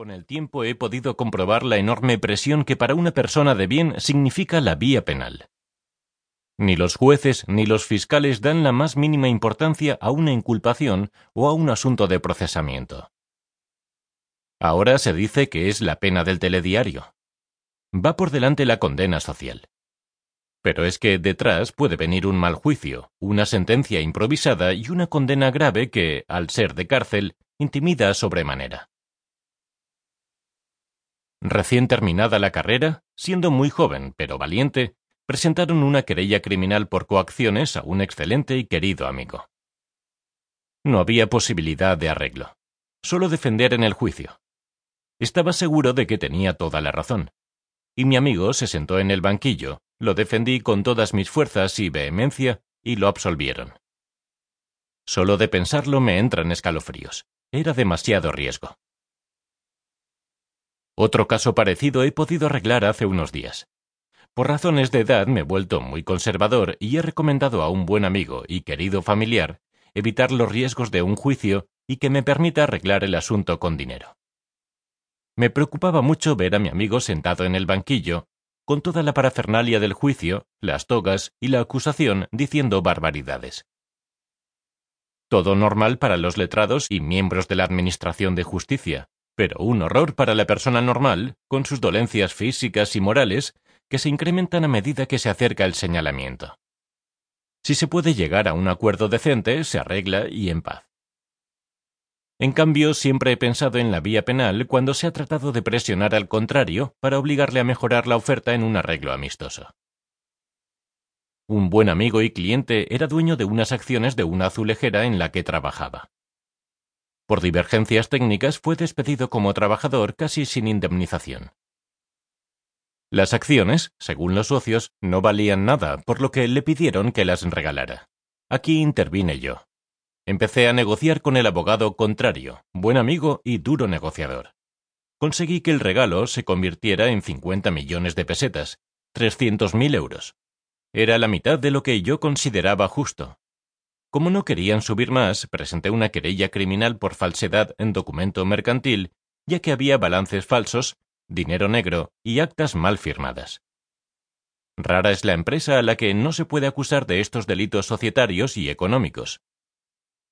Con el tiempo he podido comprobar la enorme presión que para una persona de bien significa la vía penal. Ni los jueces ni los fiscales dan la más mínima importancia a una inculpación o a un asunto de procesamiento. Ahora se dice que es la pena del telediario. Va por delante la condena social. Pero es que detrás puede venir un mal juicio, una sentencia improvisada y una condena grave que, al ser de cárcel, intimida sobremanera. Recién terminada la carrera, siendo muy joven pero valiente, presentaron una querella criminal por coacciones a un excelente y querido amigo. No había posibilidad de arreglo, solo defender en el juicio. Estaba seguro de que tenía toda la razón. Y mi amigo se sentó en el banquillo, lo defendí con todas mis fuerzas y vehemencia, y lo absolvieron. Solo de pensarlo me entran escalofríos. Era demasiado riesgo. Otro caso parecido he podido arreglar hace unos días. Por razones de edad me he vuelto muy conservador y he recomendado a un buen amigo y querido familiar evitar los riesgos de un juicio y que me permita arreglar el asunto con dinero. Me preocupaba mucho ver a mi amigo sentado en el banquillo, con toda la parafernalia del juicio, las togas y la acusación diciendo barbaridades. Todo normal para los letrados y miembros de la Administración de Justicia, pero un horror para la persona normal, con sus dolencias físicas y morales, que se incrementan a medida que se acerca el señalamiento. Si se puede llegar a un acuerdo decente, se arregla y en paz. En cambio, siempre he pensado en la vía penal cuando se ha tratado de presionar al contrario para obligarle a mejorar la oferta en un arreglo amistoso. Un buen amigo y cliente era dueño de unas acciones de una azulejera en la que trabajaba. Por divergencias técnicas fue despedido como trabajador casi sin indemnización. Las acciones, según los socios, no valían nada, por lo que le pidieron que las regalara. Aquí intervine yo. Empecé a negociar con el abogado contrario, buen amigo y duro negociador. Conseguí que el regalo se convirtiera en 50 millones de pesetas, 300.000 euros. Era la mitad de lo que yo consideraba justo. Como no querían subir más, presenté una querella criminal por falsedad en documento mercantil, ya que había balances falsos, dinero negro y actas mal firmadas. Rara es la empresa a la que no se puede acusar de estos delitos societarios y económicos.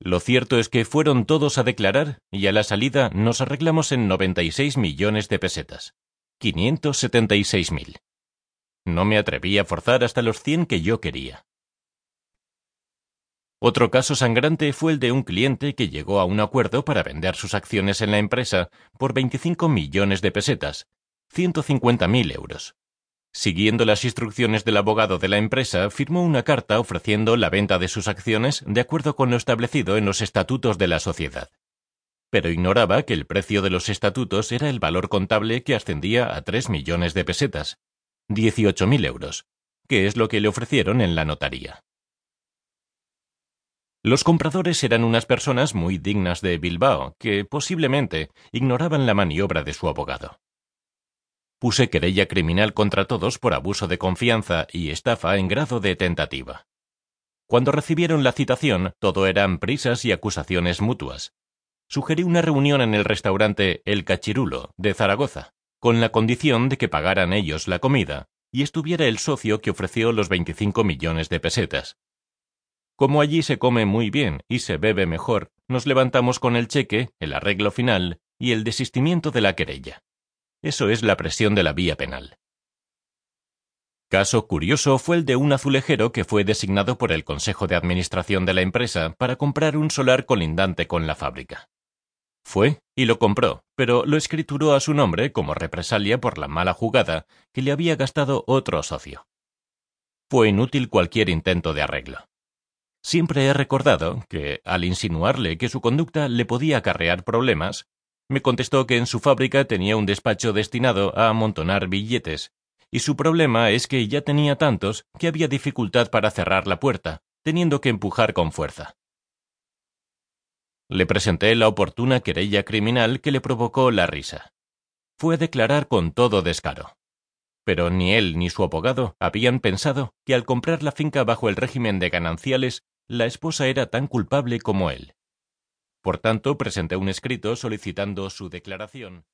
Lo cierto es que fueron todos a declarar y a la salida nos arreglamos en 96 millones de pesetas. 576 mil. No me atreví a forzar hasta los 100 que yo quería. Otro caso sangrante fue el de un cliente que llegó a un acuerdo para vender sus acciones en la empresa por 25 millones de pesetas, 150.000 euros. Siguiendo las instrucciones del abogado de la empresa, firmó una carta ofreciendo la venta de sus acciones de acuerdo con lo establecido en los estatutos de la sociedad. Pero ignoraba que el precio de los estatutos era el valor contable que ascendía a tres millones de pesetas, 18.000 euros, que es lo que le ofrecieron en la notaría. Los compradores eran unas personas muy dignas de Bilbao, que posiblemente ignoraban la maniobra de su abogado. Puse querella criminal contra todos por abuso de confianza y estafa en grado de tentativa. Cuando recibieron la citación, todo eran prisas y acusaciones mutuas. Sugerí una reunión en el restaurante El Cachirulo, de Zaragoza, con la condición de que pagaran ellos la comida y estuviera el socio que ofreció los 25 millones de pesetas. Como allí se come muy bien y se bebe mejor, nos levantamos con el cheque, el arreglo final y el desistimiento de la querella. Eso es la presión de la vía penal. Caso curioso fue el de un azulejero que fue designado por el Consejo de Administración de la empresa para comprar un solar colindante con la fábrica. Fue y lo compró, pero lo escrituró a su nombre como represalia por la mala jugada que le había gastado otro socio. Fue inútil cualquier intento de arreglo. Siempre he recordado que, al insinuarle que su conducta le podía acarrear problemas, me contestó que en su fábrica tenía un despacho destinado a amontonar billetes, y su problema es que ya tenía tantos que había dificultad para cerrar la puerta, teniendo que empujar con fuerza. Le presenté la oportuna querella criminal que le provocó la risa. Fue declarar con todo descaro. Pero ni él ni su abogado habían pensado que al comprar la finca bajo el régimen de gananciales, la esposa era tan culpable como él. Por tanto, presenté un escrito solicitando su declaración